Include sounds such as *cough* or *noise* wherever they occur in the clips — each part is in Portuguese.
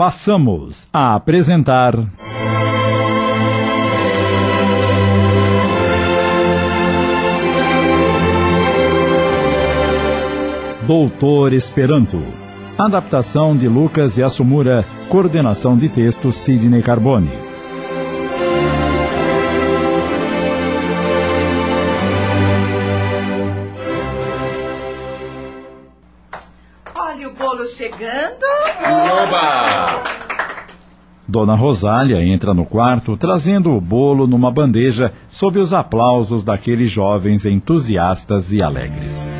Passamos a apresentar. Doutor Esperanto. Adaptação de Lucas e Assumura. Coordenação de texto Sidney Carbone. Chegando. Oba! Dona Rosália entra no quarto trazendo o bolo numa bandeja sob os aplausos daqueles jovens entusiastas e alegres.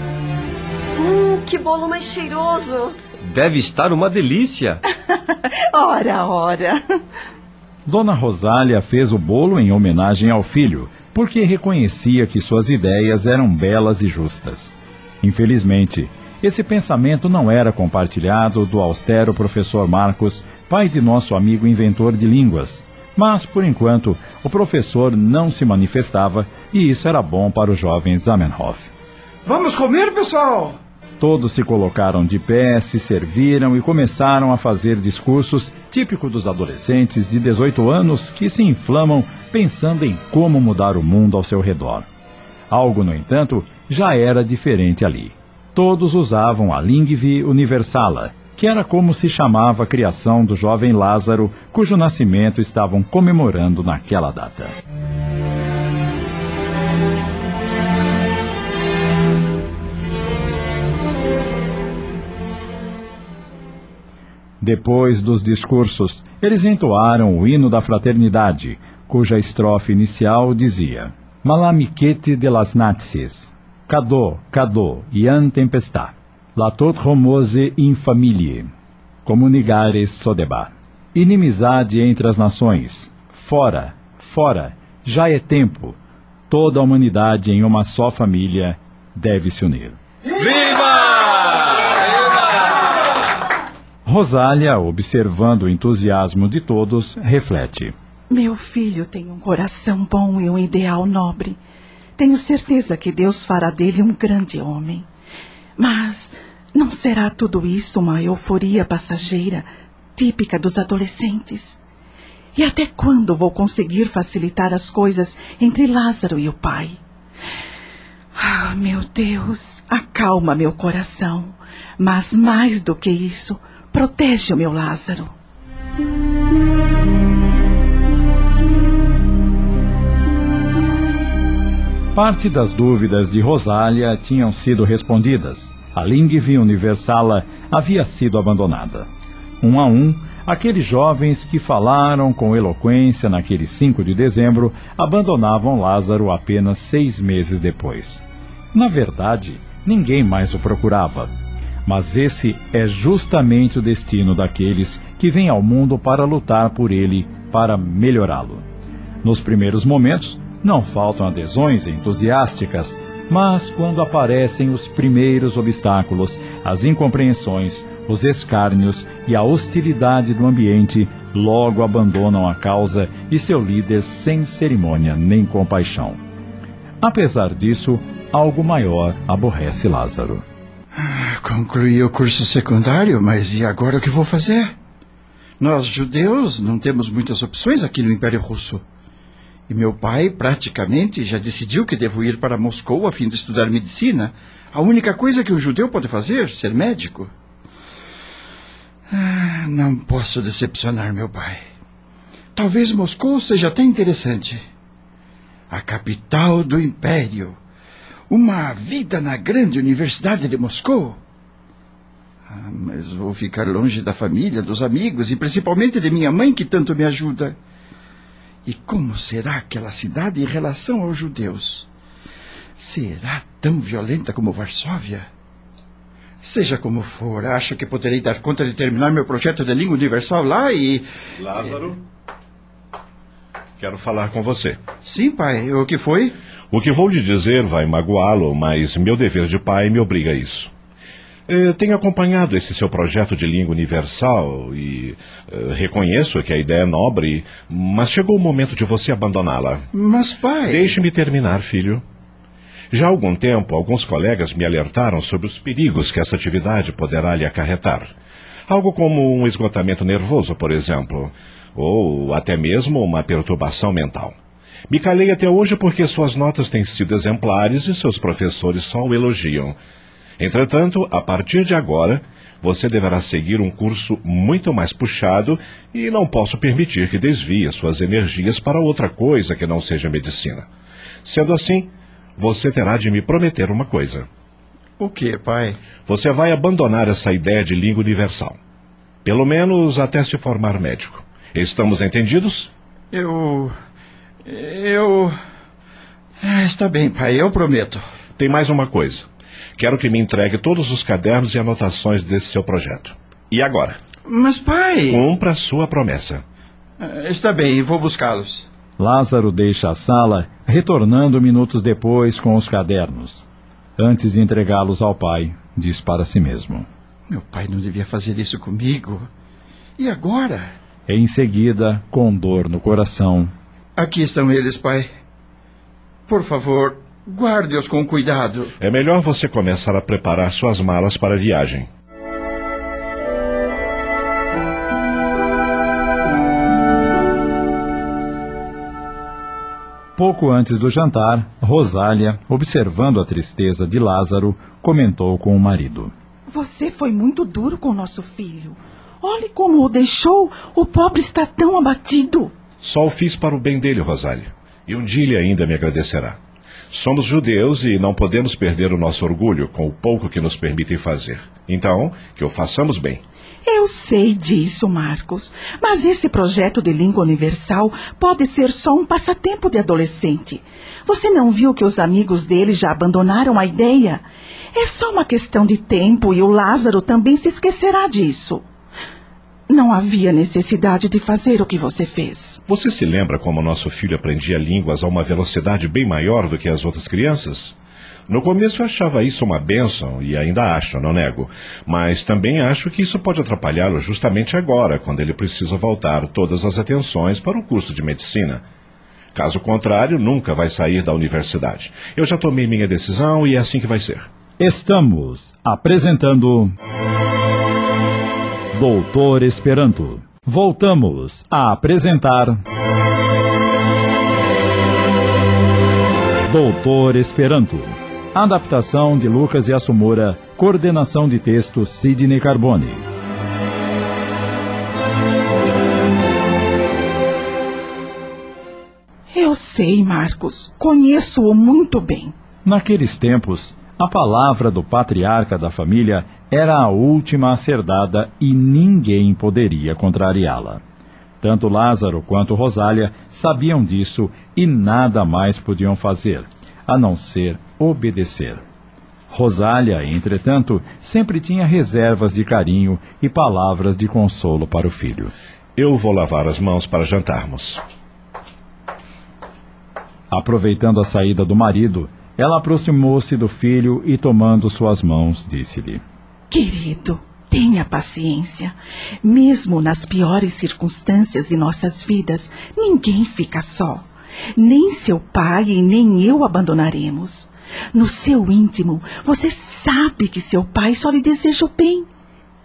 Hum, que bolo mais cheiroso. Deve estar uma delícia. *laughs* Ora, ora. Dona Rosália fez o bolo em homenagem ao filho, porque reconhecia que suas ideias eram belas e justas. Infelizmente, esse pensamento não era compartilhado do austero professor Marcos, pai de nosso amigo inventor de línguas. Mas, por enquanto, o professor não se manifestava e isso era bom para o jovem Zamenhof. Vamos comer, pessoal? Todos se colocaram de pé, se serviram e começaram a fazer discursos típico dos adolescentes de 18 anos que se inflamam pensando em como mudar o mundo ao seu redor. Algo, no entanto, já era diferente ali. Todos usavam a Lingvi Universala, que era como se chamava a criação do jovem Lázaro, cujo nascimento estavam comemorando naquela data. Depois dos discursos, eles entoaram o hino da fraternidade, cuja estrofe inicial dizia: Malamiquete de las Nazis, Cadô, Cadô, Ian Tempestà, Latot Romose in Familie, Comunigares Sodeba. Inimizade entre as nações, fora, fora, já é tempo, toda a humanidade em uma só família deve se unir. Viva! Rosália, observando o entusiasmo de todos, reflete. Meu filho tem um coração bom e um ideal nobre. Tenho certeza que Deus fará dele um grande homem. Mas não será tudo isso uma euforia passageira, típica dos adolescentes? E até quando vou conseguir facilitar as coisas entre Lázaro e o pai? Ah, meu Deus, acalma meu coração. Mas mais do que isso, protege o meu Lázaro. Parte das dúvidas de Rosália tinham sido respondidas. A Lingvi Universala havia sido abandonada. Um a um, aqueles jovens que falaram com eloquência naquele 5 de dezembro abandonavam Lázaro apenas seis meses depois. Na verdade, ninguém mais o procurava. Mas esse é justamente o destino daqueles que vêm ao mundo para lutar por ele, para melhorá-lo. Nos primeiros momentos, não faltam adesões entusiásticas, mas quando aparecem os primeiros obstáculos, as incompreensões, os escárnios e a hostilidade do ambiente, logo abandonam a causa e seu líder sem cerimônia nem compaixão. Apesar disso, algo maior aborrece Lázaro. Concluí o curso secundário, mas e agora o que vou fazer? Nós, judeus, não temos muitas opções aqui no Império Russo. E meu pai praticamente já decidiu que devo ir para Moscou a fim de estudar medicina. A única coisa que um judeu pode fazer, ser médico. Ah, não posso decepcionar meu pai. Talvez Moscou seja até interessante. A capital do Império. Uma vida na grande Universidade de Moscou. Ah, mas vou ficar longe da família, dos amigos e principalmente de minha mãe que tanto me ajuda. E como será aquela cidade em relação aos judeus? Será tão violenta como Varsóvia? Seja como for, acho que poderei dar conta de terminar meu projeto de língua universal lá e. Lázaro? Quero falar com você. Sim, pai. O que foi? O que vou lhe dizer vai magoá-lo, mas meu dever de pai me obriga a isso. Eh, tenho acompanhado esse seu projeto de língua universal e eh, reconheço que a ideia é nobre, mas chegou o momento de você abandoná-la. Mas, pai. Deixe-me terminar, filho. Já há algum tempo, alguns colegas me alertaram sobre os perigos que essa atividade poderá lhe acarretar. Algo como um esgotamento nervoso, por exemplo, ou até mesmo uma perturbação mental. Me calei até hoje porque suas notas têm sido exemplares e seus professores só o elogiam. Entretanto, a partir de agora, você deverá seguir um curso muito mais puxado e não posso permitir que desvie suas energias para outra coisa que não seja medicina. Sendo assim, você terá de me prometer uma coisa. O que, pai? Você vai abandonar essa ideia de língua universal. Pelo menos até se formar médico. Estamos entendidos? Eu. Eu. Ah, está bem, pai, eu prometo. Tem mais uma coisa. Quero que me entregue todos os cadernos e anotações desse seu projeto. E agora? Mas, pai. Cumpra sua promessa. Ah, Está bem, vou buscá-los. Lázaro deixa a sala, retornando minutos depois com os cadernos. Antes de entregá-los ao pai, diz para si mesmo. Meu pai não devia fazer isso comigo. E agora? Em seguida, com dor no coração, Aqui estão eles, pai. Por favor, guarde-os com cuidado. É melhor você começar a preparar suas malas para a viagem. Pouco antes do jantar, Rosália, observando a tristeza de Lázaro, comentou com o marido. Você foi muito duro com nosso filho. Olhe como o deixou. O pobre está tão abatido. Só o fiz para o bem dele, Rosália. E um dia ele ainda me agradecerá. Somos judeus e não podemos perder o nosso orgulho com o pouco que nos permitem fazer. Então, que o façamos bem. Eu sei disso, Marcos. Mas esse projeto de língua universal pode ser só um passatempo de adolescente. Você não viu que os amigos dele já abandonaram a ideia? É só uma questão de tempo e o Lázaro também se esquecerá disso. Não havia necessidade de fazer o que você fez. Você se lembra como nosso filho aprendia línguas a uma velocidade bem maior do que as outras crianças? No começo eu achava isso uma bênção, e ainda acho, não nego. Mas também acho que isso pode atrapalhá-lo justamente agora, quando ele precisa voltar todas as atenções para o curso de medicina. Caso contrário, nunca vai sair da universidade. Eu já tomei minha decisão e é assim que vai ser. Estamos apresentando. Doutor Esperanto. Voltamos a apresentar. Doutor Esperanto. Adaptação de Lucas e Assumura. Coordenação de texto Sidney Carbone. Eu sei, Marcos. Conheço-o muito bem. Naqueles tempos, a palavra do patriarca da família era a última a ser dada e ninguém poderia contrariá-la. Tanto Lázaro quanto Rosália sabiam disso e nada mais podiam fazer, a não ser obedecer. Rosália, entretanto, sempre tinha reservas de carinho e palavras de consolo para o filho. Eu vou lavar as mãos para jantarmos. Aproveitando a saída do marido, ela aproximou-se do filho e, tomando suas mãos, disse-lhe: Querido, tenha paciência. Mesmo nas piores circunstâncias de nossas vidas, ninguém fica só. Nem seu pai e nem eu abandonaremos. No seu íntimo, você sabe que seu pai só lhe deseja o bem.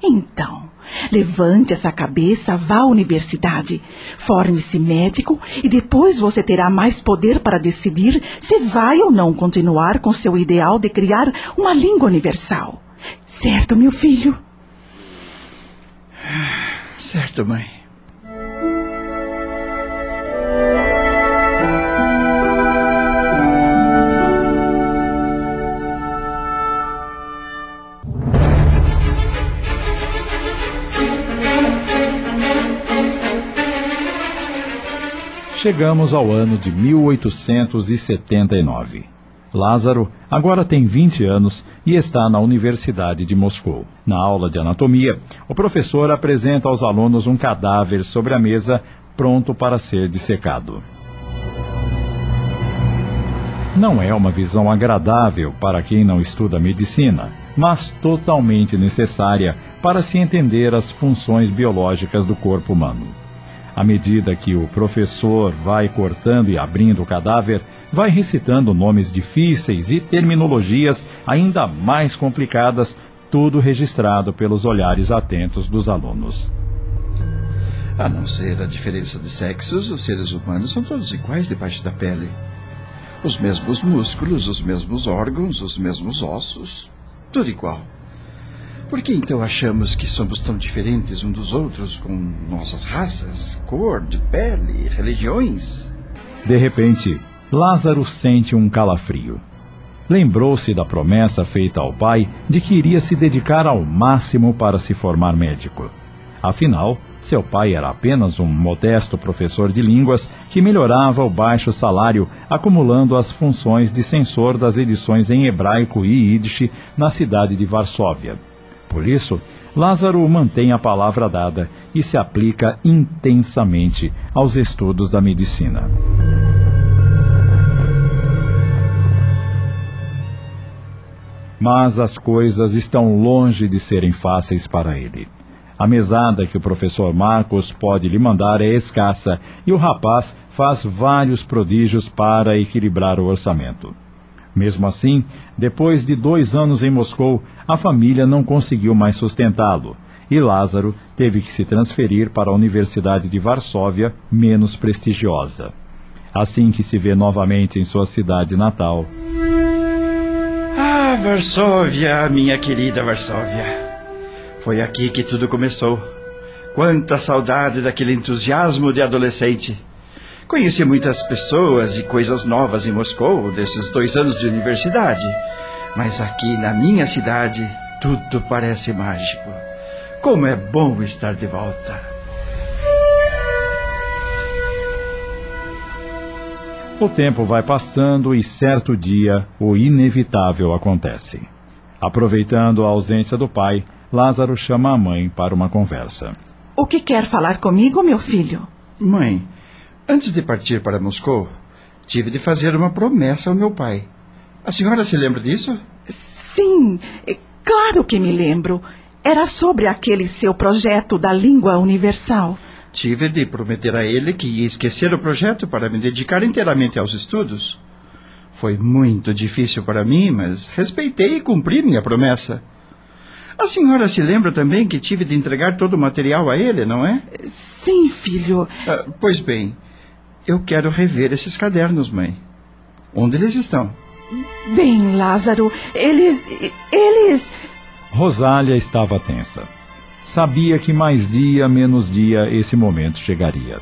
Então, levante essa cabeça, vá à universidade, forme-se médico e depois você terá mais poder para decidir se vai ou não continuar com seu ideal de criar uma língua universal. Certo, meu filho? Certo, mãe. Chegamos ao ano de 1879. Lázaro agora tem 20 anos e está na Universidade de Moscou. Na aula de anatomia, o professor apresenta aos alunos um cadáver sobre a mesa, pronto para ser dissecado. Não é uma visão agradável para quem não estuda medicina, mas totalmente necessária para se entender as funções biológicas do corpo humano. À medida que o professor vai cortando e abrindo o cadáver, vai recitando nomes difíceis e terminologias ainda mais complicadas, tudo registrado pelos olhares atentos dos alunos. A não ser a diferença de sexos, os seres humanos são todos iguais debaixo da pele. Os mesmos músculos, os mesmos órgãos, os mesmos ossos. Tudo igual. Por que então achamos que somos tão diferentes uns dos outros com nossas raças, cor de pele, religiões? De repente, Lázaro sente um calafrio. Lembrou-se da promessa feita ao pai de que iria se dedicar ao máximo para se formar médico. Afinal, seu pai era apenas um modesto professor de línguas que melhorava o baixo salário, acumulando as funções de censor das edições em hebraico e yiddish na cidade de Varsóvia. Por isso, Lázaro mantém a palavra dada e se aplica intensamente aos estudos da medicina. Mas as coisas estão longe de serem fáceis para ele. A mesada que o professor Marcos pode lhe mandar é escassa e o rapaz faz vários prodígios para equilibrar o orçamento. Mesmo assim, depois de dois anos em Moscou, a família não conseguiu mais sustentá-lo e Lázaro teve que se transferir para a Universidade de Varsóvia, menos prestigiosa. Assim que se vê novamente em sua cidade natal. Ah, Varsóvia, minha querida Varsóvia. Foi aqui que tudo começou. Quanta saudade daquele entusiasmo de adolescente. Conheci muitas pessoas e coisas novas em Moscou desses dois anos de universidade. Mas aqui na minha cidade, tudo parece mágico. Como é bom estar de volta. O tempo vai passando e certo dia o inevitável acontece. Aproveitando a ausência do pai, Lázaro chama a mãe para uma conversa. O que quer falar comigo, meu filho? Mãe, antes de partir para Moscou, tive de fazer uma promessa ao meu pai. A senhora se lembra disso? Sim, é claro que me lembro. Era sobre aquele seu projeto da língua universal. Tive de prometer a ele que ia esquecer o projeto para me dedicar inteiramente aos estudos. Foi muito difícil para mim, mas respeitei e cumpri minha promessa. A senhora se lembra também que tive de entregar todo o material a ele, não é? Sim, filho. Ah, pois bem, eu quero rever esses cadernos, mãe. Onde eles estão? Bem, Lázaro, eles. Eles. Rosália estava tensa. Sabia que mais dia menos dia esse momento chegaria.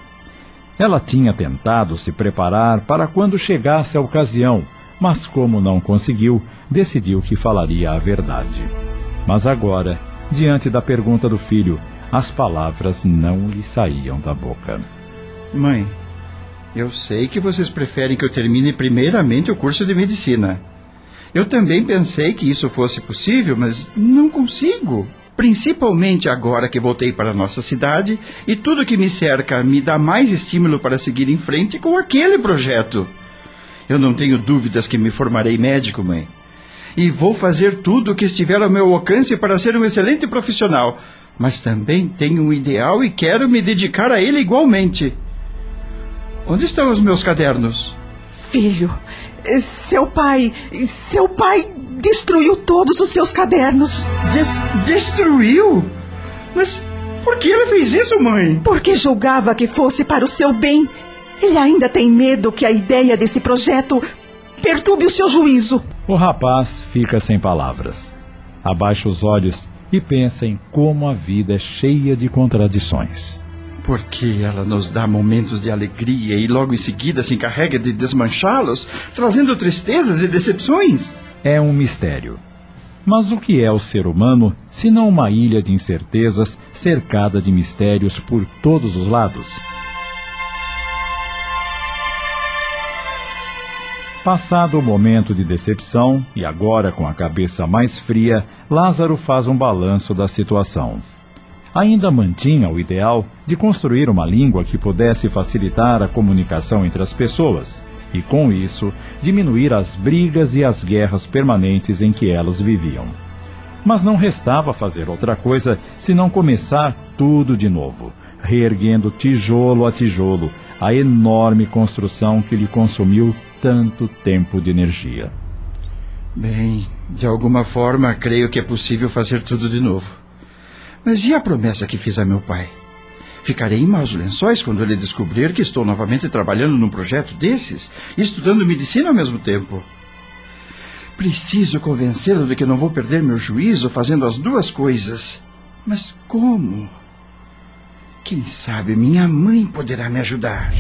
Ela tinha tentado se preparar para quando chegasse a ocasião, mas como não conseguiu, decidiu que falaria a verdade. Mas agora, diante da pergunta do filho, as palavras não lhe saíam da boca. Mãe, eu sei que vocês preferem que eu termine primeiramente o curso de medicina. Eu também pensei que isso fosse possível, mas não consigo. Principalmente agora que voltei para nossa cidade e tudo que me cerca me dá mais estímulo para seguir em frente com aquele projeto. Eu não tenho dúvidas que me formarei médico, mãe e vou fazer tudo o que estiver ao meu alcance para ser um excelente profissional. Mas também tenho um ideal e quero me dedicar a ele igualmente. Onde estão os meus cadernos? Filho, seu pai. Seu pai destruiu todos os seus cadernos. Des destruiu? Mas por que ele fez isso, mãe? Porque julgava que fosse para o seu bem. Ele ainda tem medo que a ideia desse projeto perturbe o seu juízo. O rapaz fica sem palavras. Abaixa os olhos e pensa em como a vida é cheia de contradições. Porque ela nos dá momentos de alegria e logo em seguida se encarrega de desmanchá-los, trazendo tristezas e decepções? É um mistério. Mas o que é o ser humano se não uma ilha de incertezas cercada de mistérios por todos os lados? Passado o momento de decepção, e agora com a cabeça mais fria, Lázaro faz um balanço da situação. Ainda mantinha o ideal de construir uma língua que pudesse facilitar a comunicação entre as pessoas e, com isso, diminuir as brigas e as guerras permanentes em que elas viviam. Mas não restava fazer outra coisa senão começar tudo de novo, reerguendo tijolo a tijolo a enorme construção que lhe consumiu tanto tempo de energia. Bem, De alguma forma, creio que é possível fazer tudo de novo. Mas e a promessa que fiz a meu pai? Ficarei em maus lençóis quando ele descobrir que estou novamente trabalhando num projeto desses e estudando medicina ao mesmo tempo. Preciso convencê-lo de que não vou perder meu juízo fazendo as duas coisas. Mas como? Quem sabe minha mãe poderá me ajudar.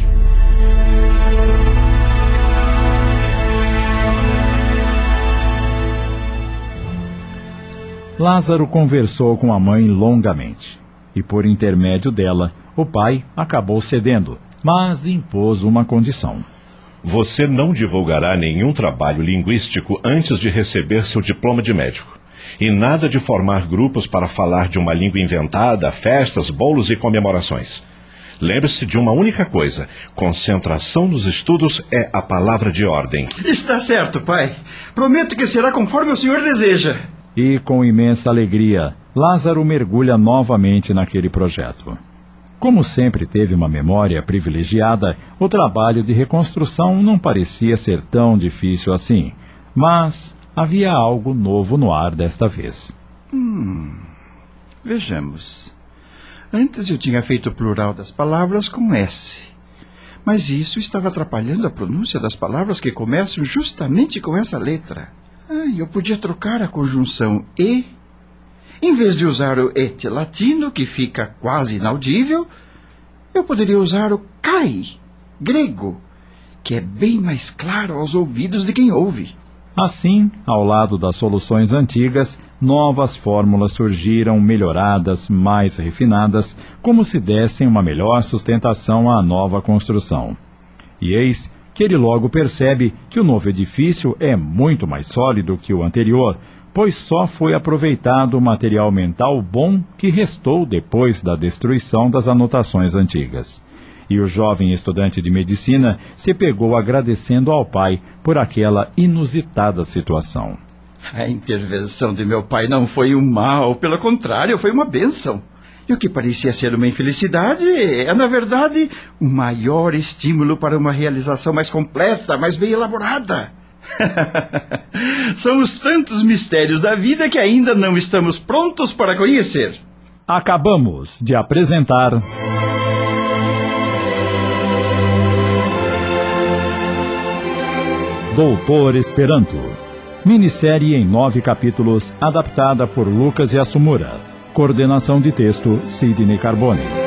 Lázaro conversou com a mãe longamente. E por intermédio dela, o pai acabou cedendo, mas impôs uma condição. Você não divulgará nenhum trabalho linguístico antes de receber seu diploma de médico. E nada de formar grupos para falar de uma língua inventada, festas, bolos e comemorações. Lembre-se de uma única coisa: concentração nos estudos é a palavra de ordem. Está certo, pai. Prometo que será conforme o senhor deseja. E com imensa alegria, Lázaro mergulha novamente naquele projeto. Como sempre teve uma memória privilegiada, o trabalho de reconstrução não parecia ser tão difícil assim. Mas havia algo novo no ar desta vez. Hum, vejamos. Antes eu tinha feito o plural das palavras com S. Mas isso estava atrapalhando a pronúncia das palavras que começam justamente com essa letra. Ah, eu podia trocar a conjunção e. Em vez de usar o et latino, que fica quase inaudível, eu poderia usar o kai, grego, que é bem mais claro aos ouvidos de quem ouve. Assim, ao lado das soluções antigas, novas fórmulas surgiram melhoradas, mais refinadas, como se dessem uma melhor sustentação à nova construção. E eis que ele logo percebe que o novo edifício é muito mais sólido que o anterior, pois só foi aproveitado o material mental bom que restou depois da destruição das anotações antigas. E o jovem estudante de medicina se pegou agradecendo ao pai por aquela inusitada situação. A intervenção de meu pai não foi um mal, pelo contrário, foi uma bênção. E o que parecia ser uma infelicidade é, na verdade, o maior estímulo para uma realização mais completa, mais bem elaborada. *laughs* São os tantos mistérios da vida que ainda não estamos prontos para conhecer. Acabamos de apresentar. Doutor Esperanto. Minissérie em nove capítulos, adaptada por Lucas Assumura. Coordenação de texto Sidney Carbone.